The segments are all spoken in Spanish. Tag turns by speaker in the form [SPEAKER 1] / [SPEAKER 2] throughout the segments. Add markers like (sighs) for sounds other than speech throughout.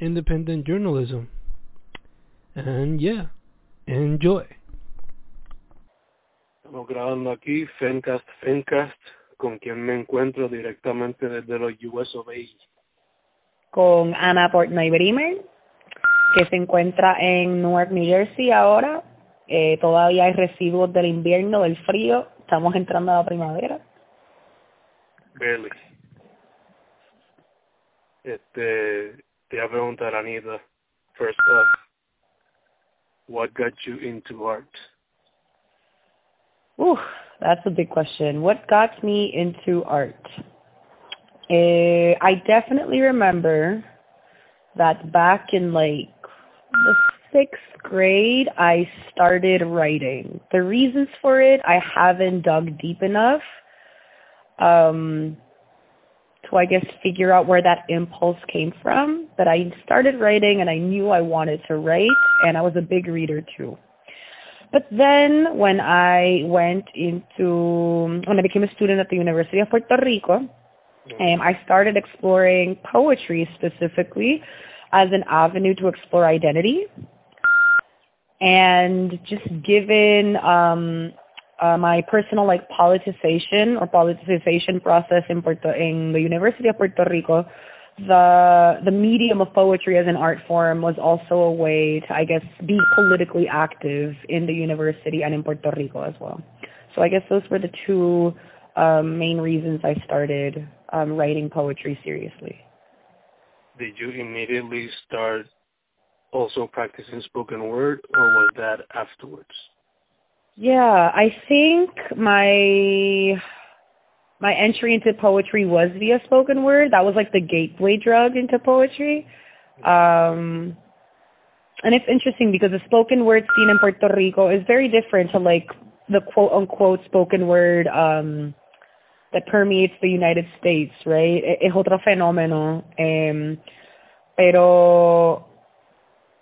[SPEAKER 1] independent journalism. And yeah, enjoy.
[SPEAKER 2] Estamos grabando aquí Fencast Fencast, con quien me encuentro directamente desde los US of A.
[SPEAKER 3] Con Ana Portnoy Brimer, que se encuentra en Newark, New Jersey ahora. Eh, todavía hay residuos del invierno, del frío. Estamos entrando a la primavera.
[SPEAKER 2] Barely. Este, te voy a preguntar, Anita, first off, what got you into art?
[SPEAKER 3] Ooh, that's a big question. What got me into art? Uh, I definitely remember that back in like the sixth grade, I started writing. The reasons for it, I haven't dug deep enough. Um, to I guess figure out where that impulse came from. But I started writing and I knew I wanted to write and I was a big reader too. But then when I went into when I became a student at the University of Puerto Rico, um, I started exploring poetry specifically as an avenue to explore identity. And just given um, uh, my personal like politicization or politicization process in Puerto in the University of Puerto Rico, the the medium of poetry as an art form was also a way to I guess be politically active in the university and in Puerto Rico as well. So I guess those were the two um, main reasons I started um, writing poetry seriously.
[SPEAKER 2] Did you immediately start also practicing spoken word, or was that afterwards?
[SPEAKER 3] Yeah, I think my my entry into poetry was via spoken word. That was like the gateway drug into poetry. Um and it's interesting because the spoken word scene in Puerto Rico is very different to like the quote unquote spoken word um that permeates the United States, right? Es otro fenómeno. Um, pero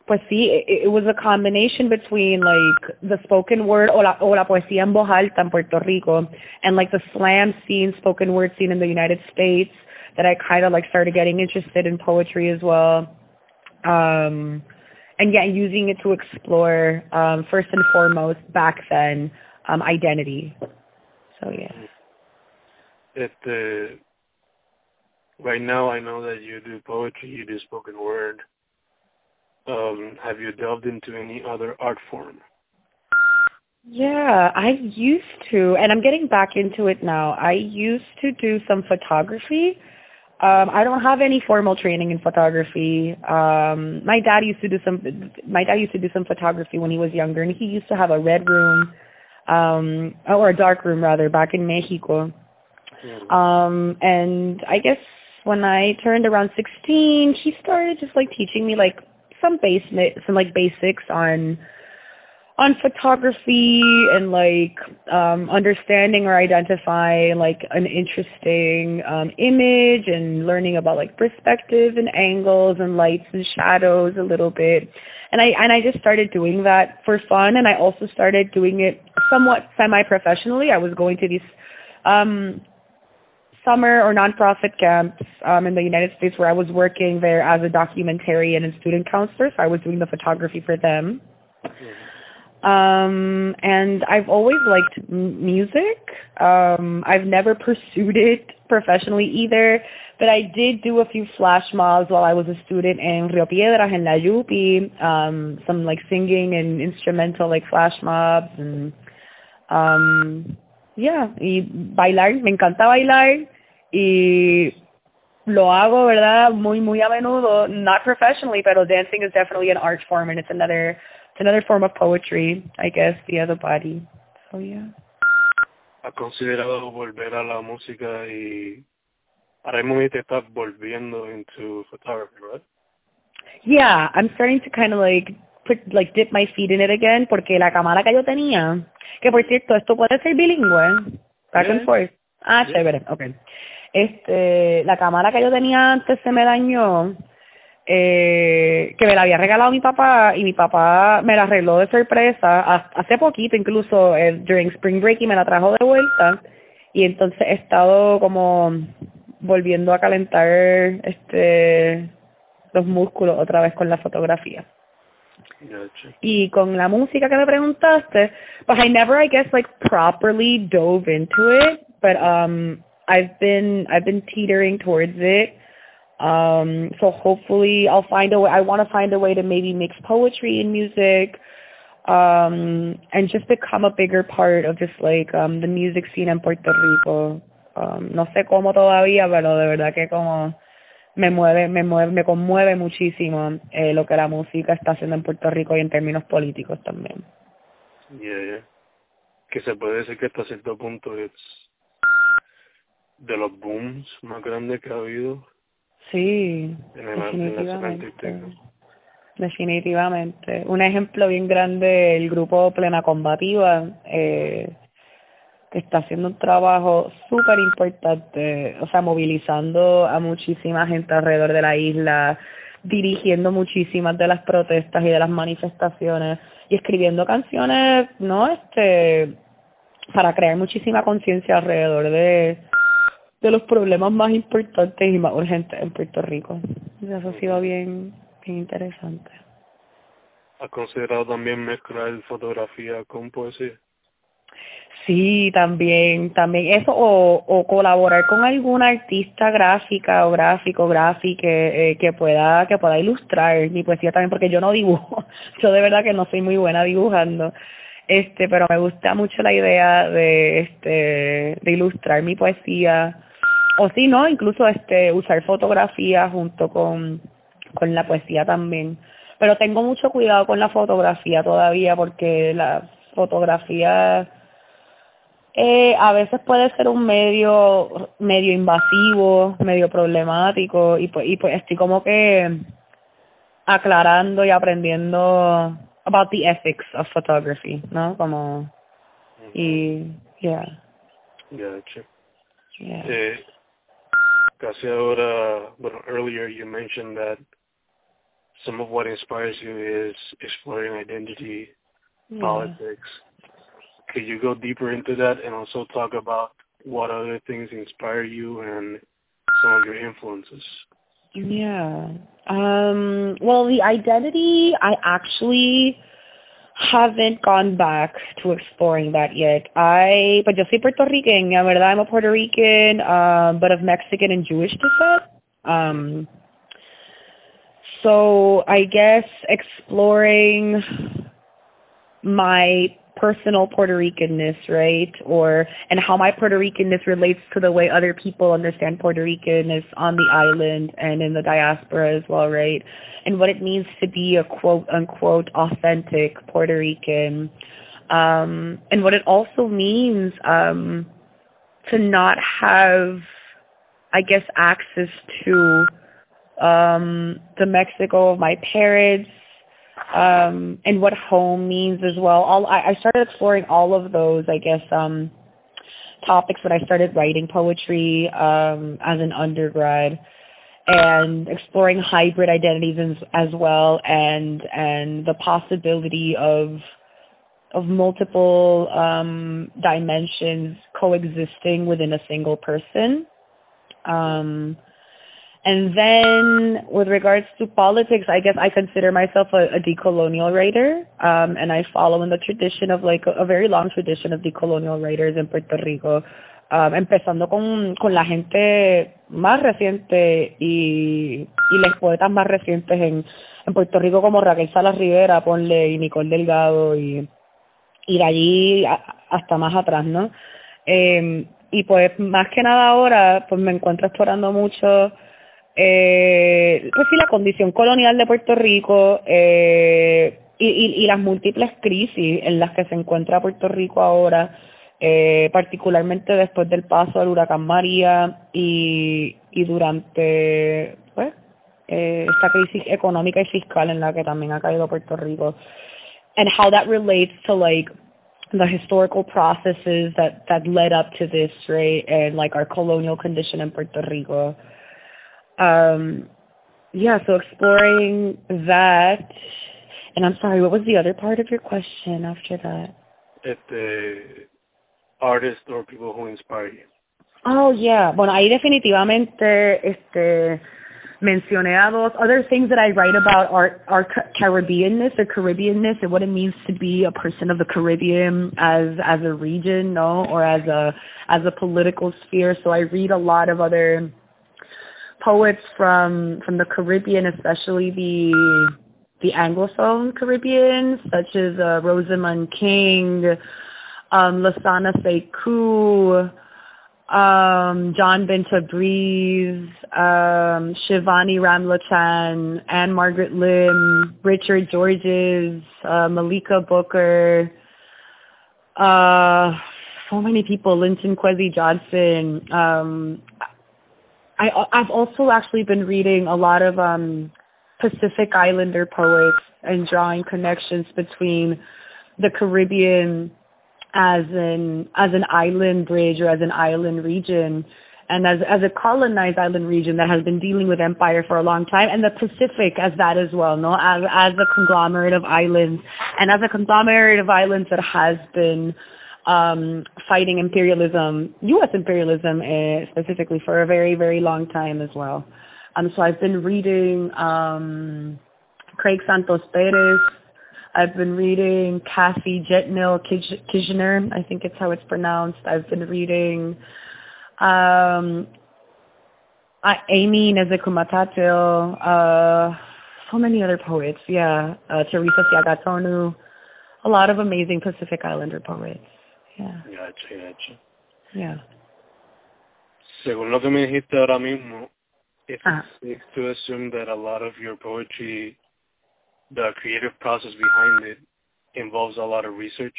[SPEAKER 3] pues sí, it, it was a combination between like the spoken word o la, o la poesía en voz alta en Puerto Rico and like the slam scene, spoken word scene in the United States that I kind of like started getting interested in poetry as well. Um, and yeah, using it to explore um, first and foremost back then um, identity. So yeah.
[SPEAKER 2] Este, right now I know that you do poetry, you do spoken word. Um, have you delved into any other art form?
[SPEAKER 3] Yeah, I used to, and I'm getting back into it now. I used to do some photography. Um, I don't have any formal training in photography. Um, my dad used to do some. My dad used to do some photography when he was younger, and he used to have a red room, um, or a dark room rather, back in Mexico. Um, and I guess when I turned around 16, he started just like teaching me like some base some like basics on on photography and like um understanding or identifying like an interesting um image and learning about like perspective and angles and lights and shadows a little bit. And i and i just started doing that for fun. And i also started doing it somewhat semi professionally i was going to these um summer or nonprofit camps um, in the United States where I was working there as a documentarian and student counselor. So I was doing the photography for them. Um, and I've always liked m- music. Um, I've never (laughs) pursued it professionally either, but I did do a few flash mobs while I was a student in Rio Piedras in La Yupi, um, some like singing and instrumental like flash mobs and um yeah, y bailar, me encanta bailar y lo hago, ¿verdad? Muy, muy a menudo, not professionally, pero dancing is definitely an art form and it's another, it's another form of poetry, I guess, via the body. So yeah.
[SPEAKER 2] ¿Has considerado volver a la música y ahora mismo te estás volviendo into photography, right?
[SPEAKER 3] Yeah, I'm starting to kind of like put, like dip my feet in it again porque la cámara que yo tenía, que por cierto, esto puede ser bilingüe, back and forth. Ah, chévere, okay. Este, la cámara que yo tenía antes se me dañó, eh, que me la había regalado mi papá y mi papá me la arregló de sorpresa hace poquito, incluso eh, during spring break y me la trajo de vuelta y entonces he estado como volviendo a calentar este los músculos otra vez con la fotografía. Y con la música que me preguntaste, but I never, I guess, like properly dove into it, but um, I've been I've been teetering towards it. Um, so hopefully I'll find a way. I want to find a way to maybe mix poetry and music, um, and just become a bigger part of just like um, the music scene in Puerto Rico. Um, no sé cómo todavía, pero de verdad que como me mueve, me mueve, me conmueve muchísimo eh, lo que la música está haciendo en Puerto Rico y en términos políticos también.
[SPEAKER 2] Yeah, Que se puede decir que hasta cierto punto es de los booms más grandes que ha habido.
[SPEAKER 3] Sí, definitivamente. definitivamente. Un ejemplo bien grande, el grupo Plena Combativa, eh, está haciendo un trabajo súper importante, o sea, movilizando a muchísima gente alrededor de la isla, dirigiendo muchísimas de las protestas y de las manifestaciones y escribiendo canciones, ¿no? Este, para crear muchísima conciencia alrededor de, de los problemas más importantes y más urgentes en Puerto Rico. Eso ha sido bien, bien interesante.
[SPEAKER 2] ¿Ha considerado también mezclar fotografía con poesía?
[SPEAKER 3] Sí, también, también eso o, o colaborar con alguna artista gráfica o gráfico, gráfico eh, que pueda que pueda ilustrar mi poesía también porque yo no dibujo, (laughs) yo de verdad que no soy muy buena dibujando, este, pero me gusta mucho la idea de este de ilustrar mi poesía o si no, incluso este usar fotografía junto con con la poesía también, pero tengo mucho cuidado con la fotografía todavía porque la fotografía eh, a veces puede ser un medio medio invasivo, medio problemático y pues, y pues estoy como que aclarando y aprendiendo about the ethics of photography, ¿no? Como y yeah.
[SPEAKER 2] Gotcha. Yeah. Eh, casi ahora, bueno, earlier you mentioned that some of what inspires you is exploring identity, yeah. politics. could you go deeper into that and also talk about what other things inspire you and some of your influences?
[SPEAKER 3] Yeah. Um, well, the identity, I actually haven't gone back to exploring that yet. I, but yo soy Puerto Rican, verdad, I'm a Puerto Rican, um, but of Mexican and Jewish descent. Um, so I guess exploring my personal Puerto Ricanness, right? Or and how my Puerto Ricanness relates to the way other people understand Puerto Ricanness on the island and in the diaspora as well, right? And what it means to be a quote unquote authentic Puerto Rican. Um, and what it also means um, to not have, I guess, access to um, the Mexico of my parents, um, and what home means as well. All I, I started exploring all of those, I guess, um, topics when I started writing poetry um, as an undergrad, and exploring hybrid identities as, as well, and and the possibility of of multiple um, dimensions coexisting within a single person. Um, and then with regards to politics, I guess I consider myself a, decolonial writer, um, and I follow in the tradition of like a, very long tradition of decolonial writers in Puerto Rico, um, empezando con, con la gente más reciente y, y los poetas más recientes en, en Puerto Rico como Raquel Salas Rivera, Ponle y Nicole Delgado y, y de allí a, hasta más atrás, ¿no? Eh, y pues más que nada ahora pues me encuentro explorando mucho eh, pues sí, la condición colonial de Puerto Rico eh, y, y, las múltiples crisis en las que se encuentra Puerto Rico ahora, eh, particularmente después del paso del huracán María y, y durante pues, eh, esta crisis económica y fiscal en la que también ha caído Puerto Rico, and how that relates to like the historical processes that that led up to this, right? And like our colonial condition in Puerto Rico. Um, yeah, so exploring that. And I'm sorry, what was the other part of your question after that?
[SPEAKER 2] If the artists or people who inspire you.
[SPEAKER 3] Oh, yeah. Bueno, ahí definitivamente este mencioné a dos. Other things that I write about are, are Caribbeanness or Caribbeanness and what it means to be a person of the Caribbean as as a region, no, or as a as a political sphere. So I read a lot of other poets from from the Caribbean, especially the the Anglophone Caribbean, such as uh, Rosamund King, um, Lasana Sekou, um, John Binta Breeze, um, Shivani Ramlachan, Anne Margaret Lim, Richard Georges, uh, Malika Booker, uh, so many people, Linton Kwesi Johnson. Um, I, I've also actually been reading a lot of um, Pacific Islander poets and drawing connections between the Caribbean as an as an island bridge or as an island region and as as a colonized island region that has been dealing with empire for a long time and the Pacific as that as well no? As as a conglomerate of islands and as a conglomerate of islands that has been um fighting imperialism US imperialism uh, specifically for a very very long time as well so I've been reading um Craig Santos Perez I've been reading Kathy Jetnil Kijner, I think it's how it's pronounced. I've been reading um, Amy Nezekumatatil, uh, so many other poets, yeah. Uh, Teresa Siagatonu, a lot of amazing Pacific Islander poets. Yeah.
[SPEAKER 2] Gotcha, gotcha.
[SPEAKER 3] Yeah.
[SPEAKER 2] Según lo que me dijiste ahora mismo, it's ah. safe to assume that a lot of your poetry the creative process behind it involves a lot of research?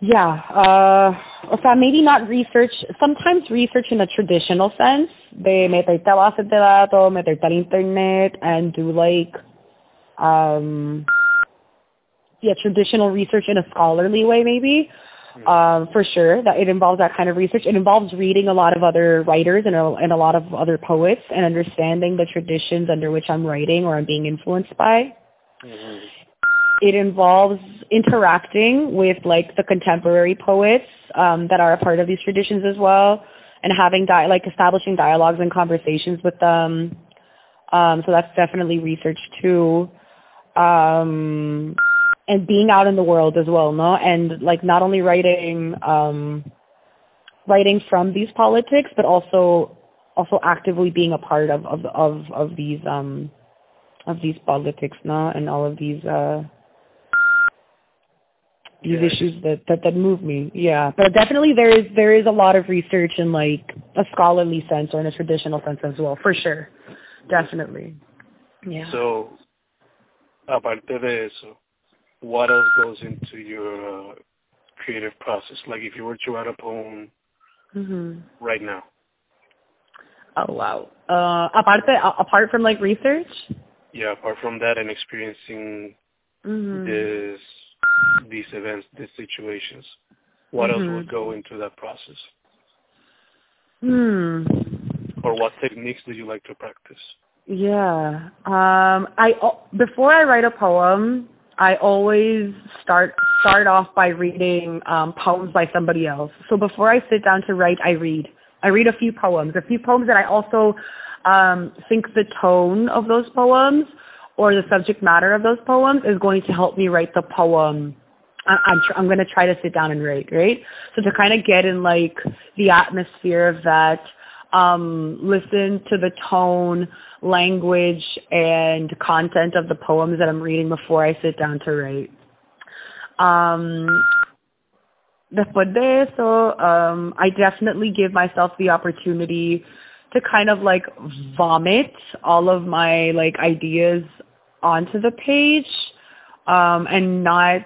[SPEAKER 3] Yeah, uh, o sea, maybe not research, sometimes research in a traditional sense, de meterte a bases de datos, meterte al internet, and do like, um, yeah, traditional research in a scholarly way maybe. Hmm. um, for sure. That it involves that kind of research. It involves reading a lot of other writers and a, and a lot of other poets and understanding the traditions under which I'm writing or I'm being influenced by. Mm-hmm. It involves interacting with like the contemporary poets um, that are a part of these traditions as well, and having di- like establishing dialogues and conversations with them. Um, so that's definitely research too. Um, and being out in the world as well, no? And like not only writing um writing from these politics, but also also actively being a part of of of, of these um of these politics, no? And all of these uh these yeah. issues that, that that move me. Yeah, but definitely there is there is a lot of research in like a scholarly sense or in a traditional sense as well, for sure. Definitely. Yeah.
[SPEAKER 2] So, aparte de eso, what else goes into your uh, creative process? Like if you were to write a poem
[SPEAKER 3] mm-hmm.
[SPEAKER 2] right now.
[SPEAKER 3] Oh wow. Uh, apart apart from like research.
[SPEAKER 2] Yeah, apart from that and experiencing
[SPEAKER 3] mm-hmm.
[SPEAKER 2] this these events, these situations, what
[SPEAKER 3] mm-hmm.
[SPEAKER 2] else would go into that process?
[SPEAKER 3] Hmm.
[SPEAKER 2] Or what techniques do you like to practice?
[SPEAKER 3] Yeah. Um I before I write a poem, I always start start off by reading um, poems by somebody else. So before I sit down to write, I read. I read a few poems, a few poems that I also um, think the tone of those poems or the subject matter of those poems is going to help me write the poem. I, I'm tr- I'm going to try to sit down and write, right? So to kind of get in like the atmosphere of that, um, listen to the tone, language, and content of the poems that I'm reading before I sit down to write. Um, después de eso, um, I definitely give myself the opportunity to kind of like vomit all of my like ideas onto the page um, and not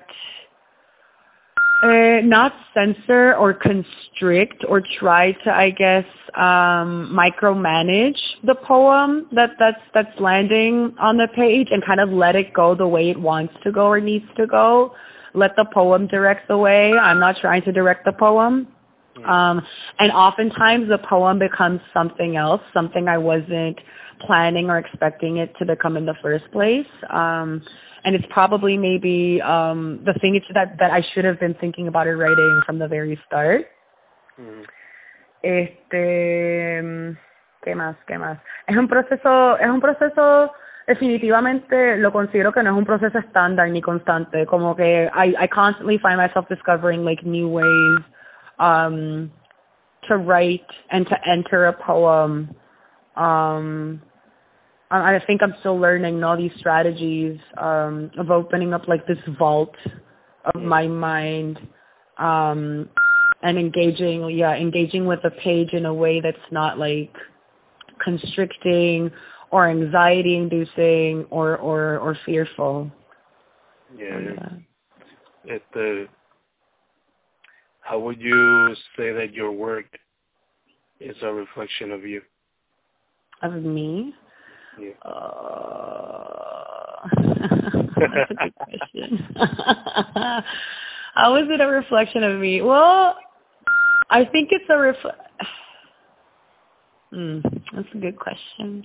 [SPEAKER 3] uh, not censor or constrict or try to, I guess, um, micromanage the poem that that's that's landing on the page and kind of let it go the way it wants to go or needs to go. Let the poem direct the way. I'm not trying to direct the poem. Um, and oftentimes the poem becomes something else, something I wasn't planning or expecting it to become in the first place. Um, and it's probably maybe um, the thing that that I should have been thinking about it writing from the very start. Mm. Este, ¿qué más? ¿Qué más? Es un proceso, es un proceso definitivamente lo considero que no es un proceso estándar ni constante, como que I I constantly find myself discovering like new ways um to write and to enter a poem um I think I'm still learning all these strategies um, of opening up like this vault of my mind um, and engaging, yeah, engaging with the page in a way that's not like constricting or anxiety inducing or, or, or fearful.
[SPEAKER 2] Yeah. yeah. At the, how would you say that your work is a reflection of you?
[SPEAKER 3] Of me?
[SPEAKER 2] Yeah.
[SPEAKER 3] Uh, (laughs) that's a good question. (laughs) How is it a reflection of me? Well, I think it's a ref. (sighs) Mm, that's a good question.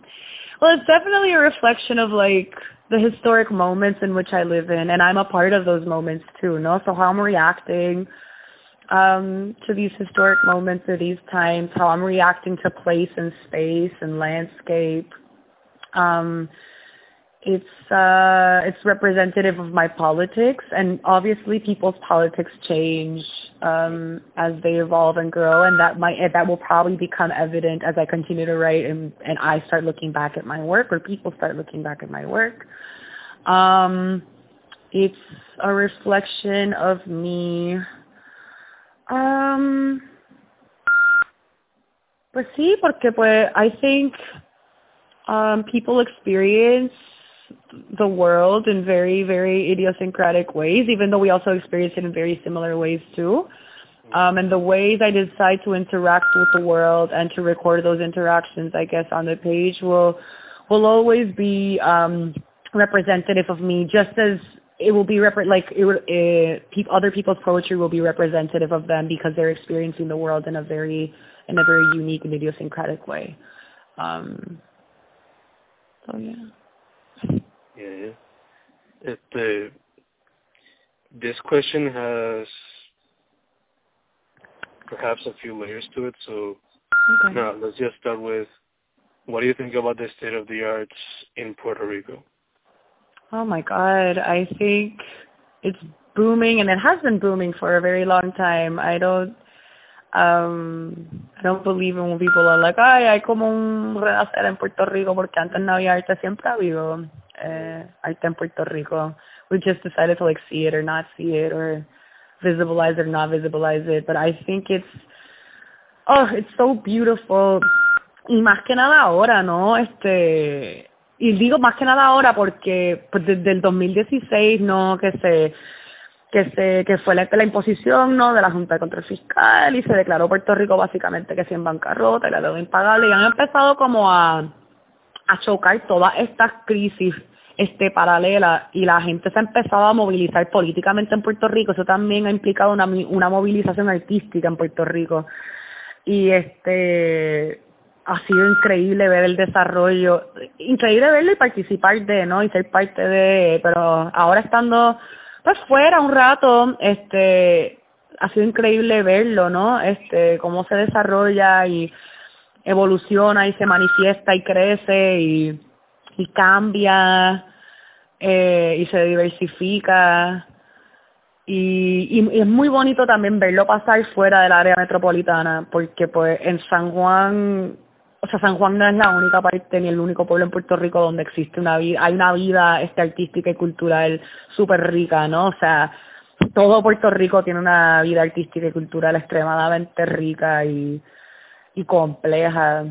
[SPEAKER 3] Well, it's definitely a reflection of like the historic moments in which I live in, and I'm a part of those moments too. No, so how I'm reacting um, to these historic moments or these times, how I'm reacting to place and space and landscape, um, it's uh, it's representative of my politics, and obviously people's politics change um, as they evolve and grow, and that might that will probably become evident as I continue to write and and I start looking back at my work, or people start looking back at my work. Um, it's a reflection of me. Um, pues sí, porque pues I think um, people experience the world in very, very idiosyncratic ways, even though we also experience it in very similar ways too. Um, and the ways I decide to interact with the world and to record those interactions, I guess, on the page will will always be um, representative of me, just as it will be rep- like it uh, pe- other people's poetry will be representative of them because they're experiencing the world in a very in a very unique and idiosyncratic way. Um, so yeah.
[SPEAKER 2] Yeah. It, the this question has perhaps a few layers to it. So okay. now let's just start with what do you think about the state of the arts in Puerto Rico?
[SPEAKER 3] Oh my God, I think it's booming and it has been booming for a very long time. I don't Um, I don't believe in when people are like, ay, hay como un renacer en Puerto Rico porque antes no había arte, siempre ha habido eh, arte en Puerto Rico. We just decided to like see it or not see it or visibilize it or not visibilize it. But I think it's, oh, it's so beautiful. Y más que nada ahora, ¿no? Este, y digo más que nada ahora porque pues desde el 2016, ¿no? Que se que se que fue la, la imposición no de la Junta de Control Fiscal y se declaró Puerto Rico básicamente que sí en bancarrota y la deuda impagable. Y han empezado como a, a chocar todas estas crisis este paralelas y la gente se ha empezado a movilizar políticamente en Puerto Rico. Eso también ha implicado una, una movilización artística en Puerto Rico. Y este ha sido increíble ver el desarrollo increíble verlo y participar de no y ser parte de pero ahora estando pues fuera un rato, este, ha sido increíble verlo, ¿no? Este, cómo se desarrolla y evoluciona y se manifiesta y crece y, y cambia eh, y se diversifica. Y, y, es muy bonito también verlo pasar fuera del área metropolitana, porque pues en San Juan o sea, San Juan no es la única parte ni el único pueblo en Puerto Rico donde existe una vida, hay una vida este artística y cultural súper rica, ¿no? O sea, todo Puerto Rico tiene una vida artística y cultural extremadamente rica y, y compleja.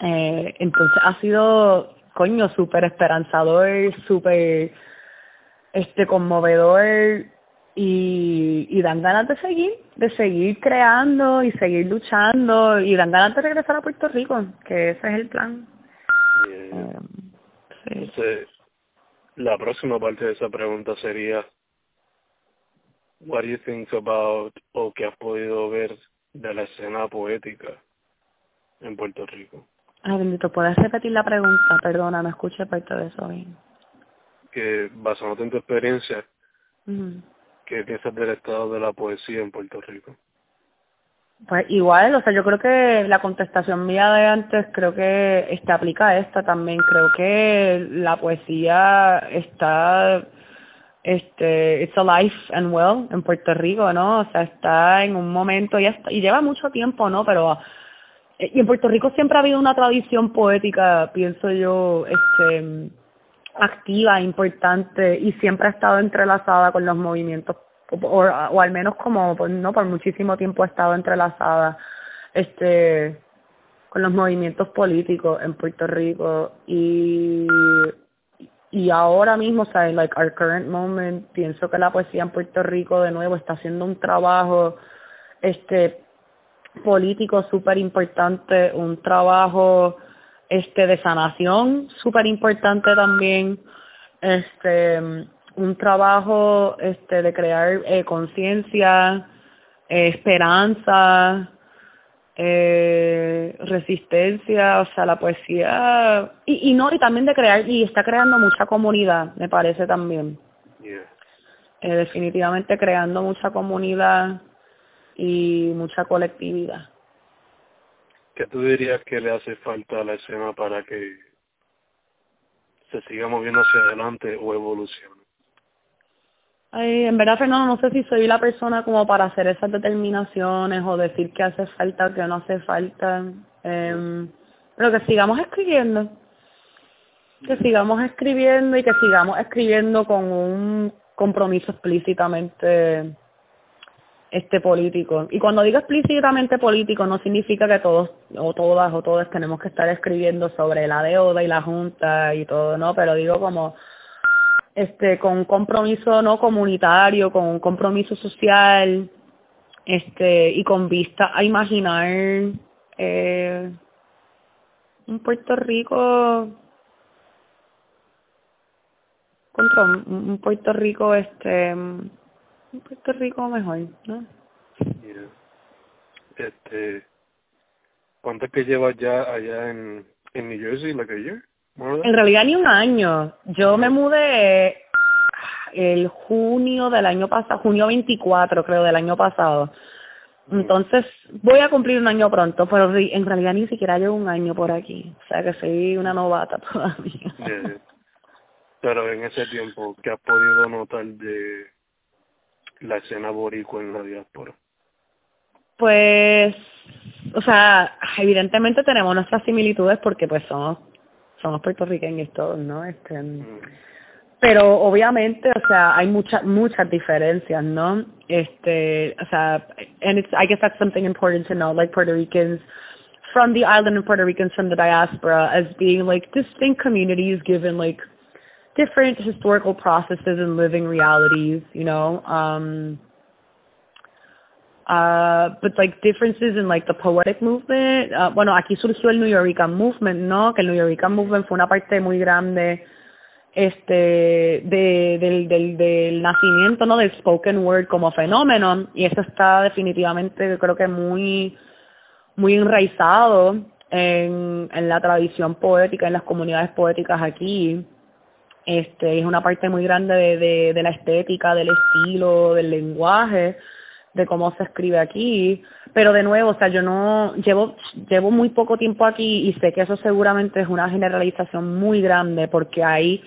[SPEAKER 3] Eh, entonces ha sido, coño, súper esperanzador, súper este conmovedor y, y dan ganas de seguir, de seguir creando y seguir luchando y dan ganas de regresar a Puerto Rico, que ese es el plan.
[SPEAKER 2] Eh, Entonces, la próxima parte de esa pregunta sería, what do you think about o que has podido ver de la escena poética en Puerto Rico?
[SPEAKER 3] Ay, bendito, ¿puedes repetir la pregunta? Perdona, no escuché parte de eso bien.
[SPEAKER 2] Que basándote en tu experiencia, ¿qué piensas del estado de la poesía en Puerto Rico?
[SPEAKER 3] Pues igual, o sea, yo creo que la contestación mía de antes creo que este aplica a esta también. Creo que la poesía está, este, it's alive and well en Puerto Rico, ¿no? O sea, está en un momento, y, y lleva mucho tiempo, ¿no? Pero, eh, y en Puerto Rico siempre ha habido una tradición poética, pienso yo, este, activa, importante, y siempre ha estado entrelazada con los movimientos o, al menos como pues, no por muchísimo tiempo ha estado entrelazada este con los movimientos políticos en Puerto Rico y y ahora mismo, o sea, en like our current moment, pienso que la poesía en Puerto Rico de nuevo está haciendo un trabajo este político súper importante, un trabajo este de sanación súper importante también, este un trabajo este de crear eh, conciencia, eh, esperanza, eh, resistencia, o sea, la poesía y, y no y también de crear y está creando mucha comunidad, me parece también. Eh, definitivamente creando mucha comunidad y mucha colectividad.
[SPEAKER 2] ¿Qué tú dirías que le hace falta a la escena para que se siga moviendo hacia adelante o evolucione?
[SPEAKER 3] Ay, en verdad, Fernando, no sé si soy la persona como para hacer esas determinaciones o decir que hace falta o que no hace falta. Eh, pero que sigamos escribiendo. Que sigamos escribiendo y que sigamos escribiendo con un compromiso explícitamente este político. Y cuando digo explícitamente político no significa que todos o todas o todos tenemos que estar escribiendo sobre la deuda y la junta y todo, ¿no? Pero digo como este con un compromiso no comunitario, con un compromiso social, este y con vista a imaginar eh, un Puerto Rico contra un, Puerto Rico este un Puerto Rico mejor, ¿no?
[SPEAKER 2] Este ¿cuánto es que llevas ya allá en en New Jersey, like a year?
[SPEAKER 3] En realidad ni un año. Yo me mudé el junio del año pasado, junio 24 creo del año pasado. Entonces voy a cumplir un año pronto, pero en realidad ni siquiera llevo un año por aquí. O sea que soy una novata (laughs) todavía.
[SPEAKER 2] Pero en ese tiempo, ¿qué has podido notar de la escena boricua en la diáspora?
[SPEAKER 3] Pues, o sea, evidentemente tenemos nuestras similitudes porque pues somos somos puertorriqueños todos, ¿no? Este, mm. pero obviamente, o sea, hay muchas muchas diferencias, ¿no? Este, o sea, and it's I guess that's something important to know, like Puerto Ricans from the island and Puerto Ricans from the diaspora as being like distinct communities given like different historical processes and living realities, you know. Um Uh, but like differences in like the poetic movement. Uh, bueno, aquí surgió el New Yorican Movement, ¿no? Que el New Yorican Movement fue una parte muy grande este de, del, del, nacimiento no del spoken word como fenómeno y eso está definitivamente creo que muy muy enraizado en, en la tradición poética en las comunidades poéticas aquí este es una parte muy grande de, de, de la estética del estilo del lenguaje de cómo se escribe aquí, pero de nuevo, o sea, yo no llevo llevo muy poco tiempo aquí y sé que eso seguramente es una generalización muy grande porque hay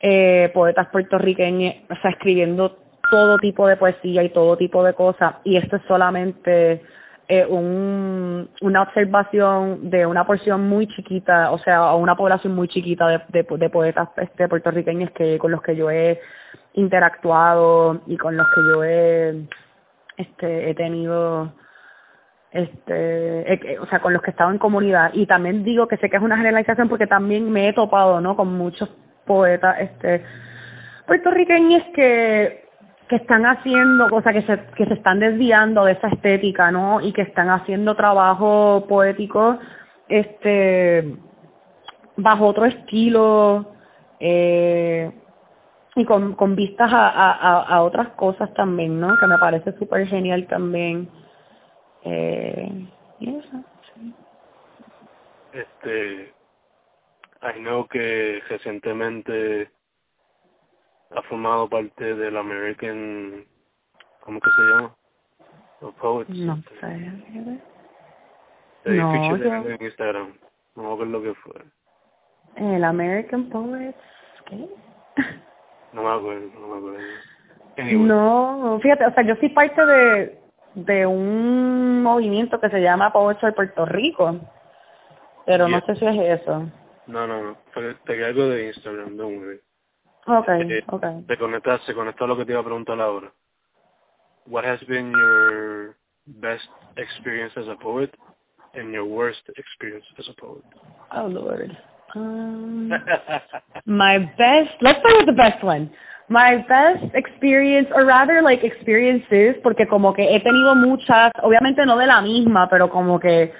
[SPEAKER 3] eh, poetas puertorriqueños, o escribiendo todo tipo de poesía y todo tipo de cosas y esto es solamente un, una observación de una porción muy chiquita, o sea, una población muy chiquita de, de, de poetas este, puertorriqueños que con los que yo he interactuado y con los que yo he este he tenido este o sea con los que he estado en comunidad. Y también digo que sé que es una generalización porque también me he topado no con muchos poetas este puertorriqueños que que están haciendo, sea, que se, que se están desviando de esa estética, ¿no? Y que están haciendo trabajo poético, este, bajo otro estilo, eh, y con, con vistas a, a, a otras cosas también, ¿no? Que me parece súper genial también. Eh, y eso.
[SPEAKER 2] Este, I know que recientemente ha formado parte del American, ¿cómo que se llama? Los Poets.
[SPEAKER 3] No
[SPEAKER 2] este,
[SPEAKER 3] sé.
[SPEAKER 2] Te
[SPEAKER 3] No,
[SPEAKER 2] featured
[SPEAKER 3] yo-
[SPEAKER 2] en Instagram. No me lo que fue.
[SPEAKER 3] El American Poets, ¿qué?
[SPEAKER 2] No me acuerdo, no me acuerdo. Anyway,
[SPEAKER 3] No, fíjate, o sea, yo soy parte de, de un movimiento que se llama Poets de Puerto Rico, pero no
[SPEAKER 2] Yeah.
[SPEAKER 3] sé si es eso.
[SPEAKER 2] no, no, no. Fue- Te algo de Instagram, don't worry.
[SPEAKER 3] Okay,
[SPEAKER 2] Eh,
[SPEAKER 3] okay.
[SPEAKER 2] Te conectas, se conectó a lo que te iba a preguntar ahora. What has been your best experience as a poet and your worst experience as a poet?
[SPEAKER 3] Oh Lord. Um, (laughs) my best. Let's start with the best one. My best experience, or rather like experiences, porque como que he tenido muchas, obviamente no de la misma, pero como que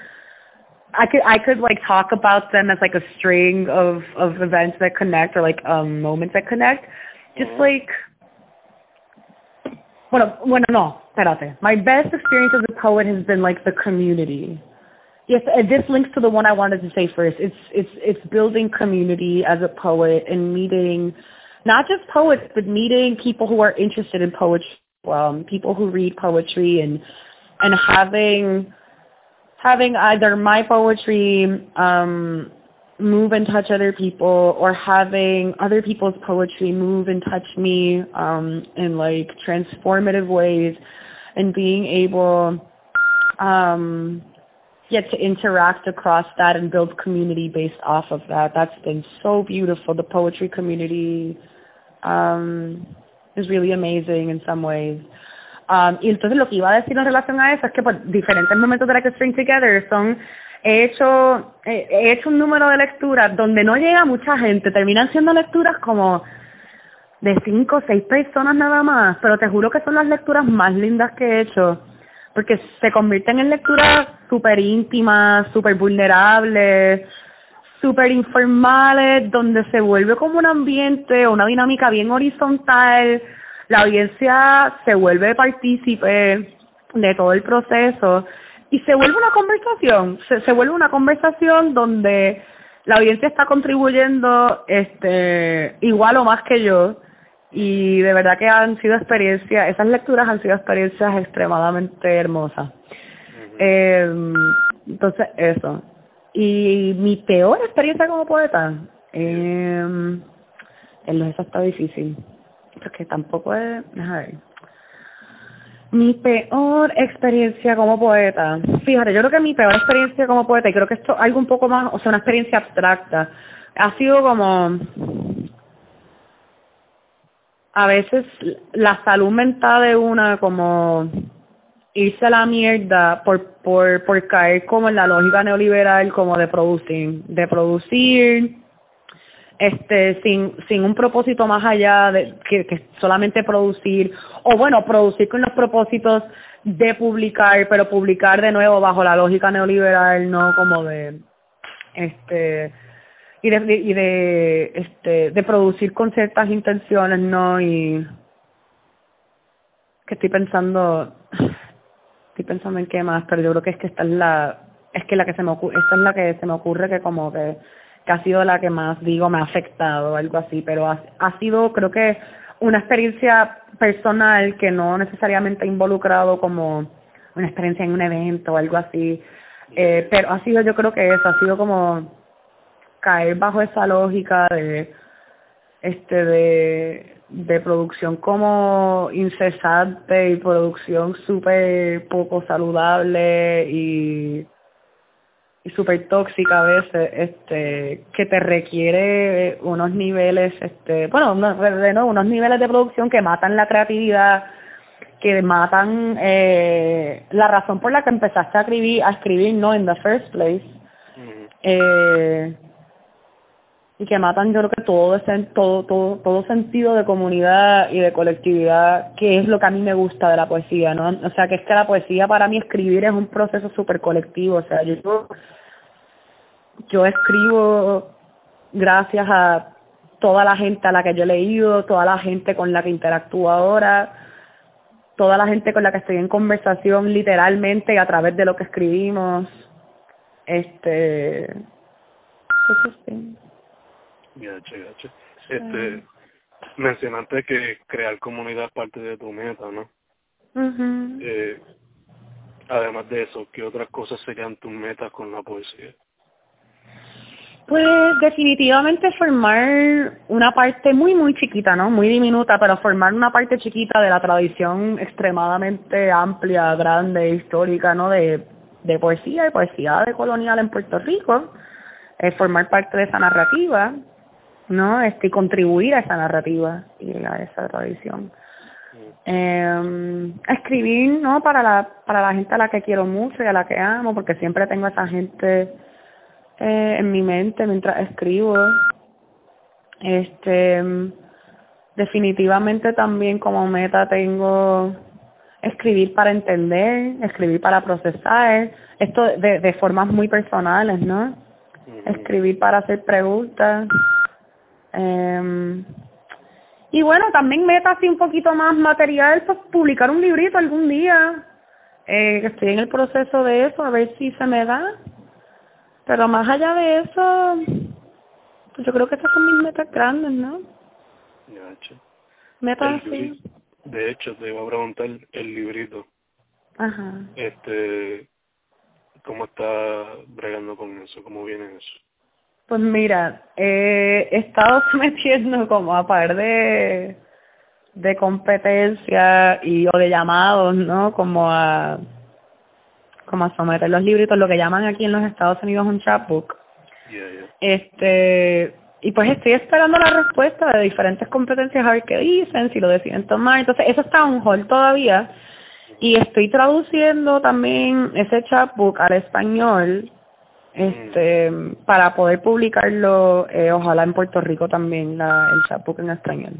[SPEAKER 3] I could I could like talk about them as like a string of of events that connect or like um moments that connect. Just
[SPEAKER 2] Mhm.
[SPEAKER 3] like bueno, bueno, no, espérate. My best experience as a poet has been like the community. Yes, and this links to the one I wanted to say first. It's it's it's building community as a poet and meeting not just poets, but meeting people who are interested in poetry, um, people who read poetry and and having having either my poetry um move and touch other people or having other people's poetry move and touch me um in like transformative ways and being able um get to interact across that and build community based off of that. That's been so beautiful. The poetry community um, is really amazing in some ways. Um, y entonces lo que iba a decir en relación a eso es que por diferentes momentos de la que String Together son he hecho he he hecho un número de lecturas donde no llega mucha gente, terminan siendo lecturas como de cinco o seis personas nada más, pero te juro que son las lecturas más lindas que he hecho porque se convierten en lecturas súper íntimas, súper vulnerables, súper informales, donde se vuelve como un ambiente, una dinámica bien horizontal, la audiencia se vuelve partícipe de todo el proceso y se vuelve una conversación, se, se vuelve una conversación donde la audiencia está contribuyendo este igual o más que yo y de verdad que han sido experiencias, esas lecturas han sido experiencias extremadamente hermosas. Eh, entonces, eso. Y mi peor experiencia como poeta, eh, en los eso está difícil, porque tampoco es, ver. Mi peor experiencia como poeta, fíjate, yo creo que mi peor experiencia como poeta, y creo que esto es algo un poco más, o sea, una experiencia abstracta, ha sido como, a veces la salud mental de una como irse a la mierda por, por, por caer como en la lógica neoliberal como de producir, de producir este sin sin un propósito más allá de que, solamente producir o bueno producir con los propósitos de publicar pero publicar de nuevo bajo la lógica neoliberal no como de este y de, de- y de este de producir con ciertas intenciones no y que estoy pensando estoy pensando en qué más pero yo creo que es que esta es la es que la que se me ocurre esta es la que se me ocurre que como que, que ha sido la que más digo me ha afectado algo así pero ha, ha sido creo que una experiencia personal que no necesariamente ha involucrado como una experiencia en un evento o algo así. Eh, pero ha sido yo creo que eso ha sido como caer bajo esa lógica de este de de producción como incesante y producción súper poco saludable y y súper tóxica a veces este que te requiere unos niveles este bueno unos, unos niveles de producción que matan la creatividad que matan eh, la razón por la que empezaste a escribir a escribir no in the first place. Eh, y que matan yo creo que todo ese todo todo todo sentido de comunidad y de colectividad que es lo que a mí me gusta de la poesía no o sea que es que la poesía para mí escribir es un proceso súper colectivo o sea yo yo escribo gracias a toda la gente a la que yo he leído toda la gente con la que interactúo ahora toda la gente con la que estoy en conversación literalmente a través de lo que escribimos este
[SPEAKER 2] Gacho, gacho. Este, mencionaste que crear comunidad es parte de tu meta, ¿no? eh, además de eso, ¿qué otras cosas serían tus metas con la poesía?
[SPEAKER 3] Pues definitivamente formar una parte muy, muy chiquita, ¿no? Muy diminuta, pero formar una parte chiquita de la tradición extremadamente amplia, grande, histórica, ¿no? De, de poesía y poesía de colonial en Puerto Rico. Eh, formar parte de esa narrativa ¿no? Este, contribuir a esa narrativa y a esa tradición. Eh, escribir, ¿no? Para la, para la gente a la que quiero mucho y a la que amo, porque siempre tengo a esa gente eh, en mi mente mientras escribo. Este, definitivamente también como meta tengo escribir para entender, escribir para procesar, esto de, de formas muy personales, ¿no? Escribir para hacer preguntas, eh, y bueno, también meta así un poquito más material, pues publicar un librito algún día. Eh, estoy en el proceso de eso, a ver si se me da. Pero más allá de eso, pues yo creo que estas son mis metas grandes, ¿no? Metas así.
[SPEAKER 2] De hecho, te iba a preguntar el librito.
[SPEAKER 3] Ajá.
[SPEAKER 2] Este, ¿cómo está bregando con eso? ¿Cómo viene eso?
[SPEAKER 3] Pues mira, eh, he estado (laughs) sometiendo como a par de, de competencias y o de llamados, ¿no? Como a como a someter los libritos, lo que llaman aquí en los Estados Unidos un chapbook. Este, y pues estoy esperando la respuesta de diferentes competencias a ver qué dicen, si lo deciden tomar. Entonces, eso está un hold todavía. Y estoy traduciendo también ese chapbook al español este para poder publicarlo eh, ojalá en Puerto Rico también la el chapbook en español.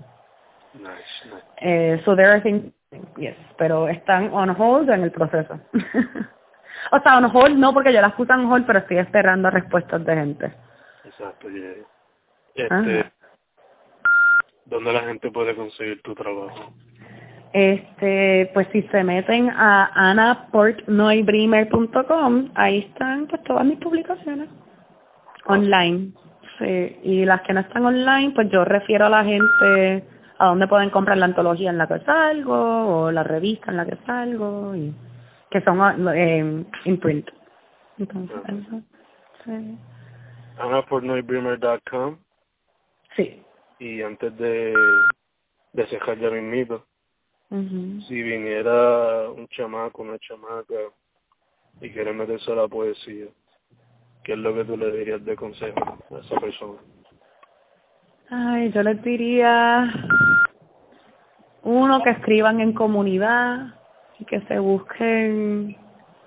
[SPEAKER 2] Nice,
[SPEAKER 3] Eh, so there are things yes pero están on hold en el proceso. (laughs) O sea on hold no porque yo las puse on hold pero estoy esperando respuestas de gente.
[SPEAKER 2] Exacto yeah. este dónde la gente puede conseguir tu trabajo
[SPEAKER 3] este pues si se meten a anaportnoybrimer.com ahí están pues todas mis publicaciones online. Sí y las que no están online pues yo refiero a la gente a dónde pueden comprar la antología en la que salgo o la revista en la que salgo y que son eh, in print. Entonces eso sí.
[SPEAKER 2] anaportnoybrimer.com
[SPEAKER 3] sí.
[SPEAKER 2] Y antes de de ya mismito
[SPEAKER 3] Uh
[SPEAKER 2] Si viniera un chamaco, una chamaca y quiere meterse a la poesía, ¿qué es lo que tú le dirías de consejo a esa persona?
[SPEAKER 3] Ay, yo les diría, uno, que escriban en comunidad y que se busquen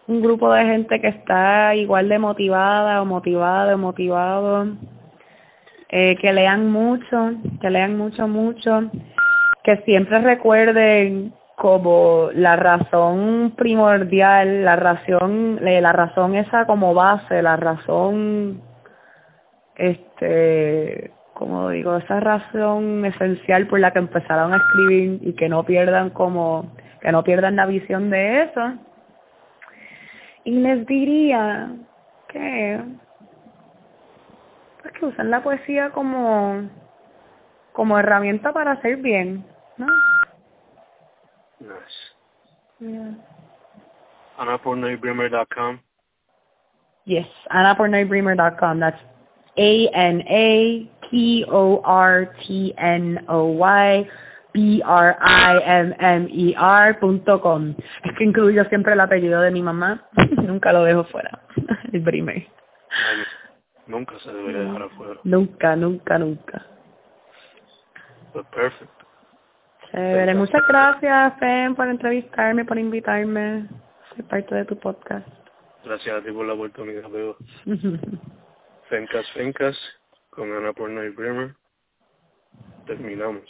[SPEAKER 3] un grupo de gente que está igual de motivada o motivada o motivado, eh, que lean mucho, que lean mucho, mucho, que siempre recuerden como la razón primordial, la razón, la razón esa como base, la razón, este, como digo, esa razón esencial por la que empezaron a escribir y que no pierdan como, que no pierdan la visión de eso. Y les diría que, pues que usen la poesía como, como herramienta para hacer bien no?
[SPEAKER 2] Nice.
[SPEAKER 3] Yeah. Yes, AnaPornoyBremer.com. That's A N A P O R T N O Y B R I M M E R punto com. Es que incluyo siempre el apellido de mi mamá. (laughs) Nunca lo dejo fuera. (laughs) El Bremer.
[SPEAKER 2] Nunca se debería dejar afuera.
[SPEAKER 3] Nunca, nunca, nunca.
[SPEAKER 2] But perfect.
[SPEAKER 3] Chévere. Muchas gracias, Fen, por entrevistarme, por invitarme a ser parte de tu podcast.
[SPEAKER 2] Gracias a ti por la oportunidad, veo. (laughs) Fencas, Fencas, con Ana Porno y Bremer. Terminamos.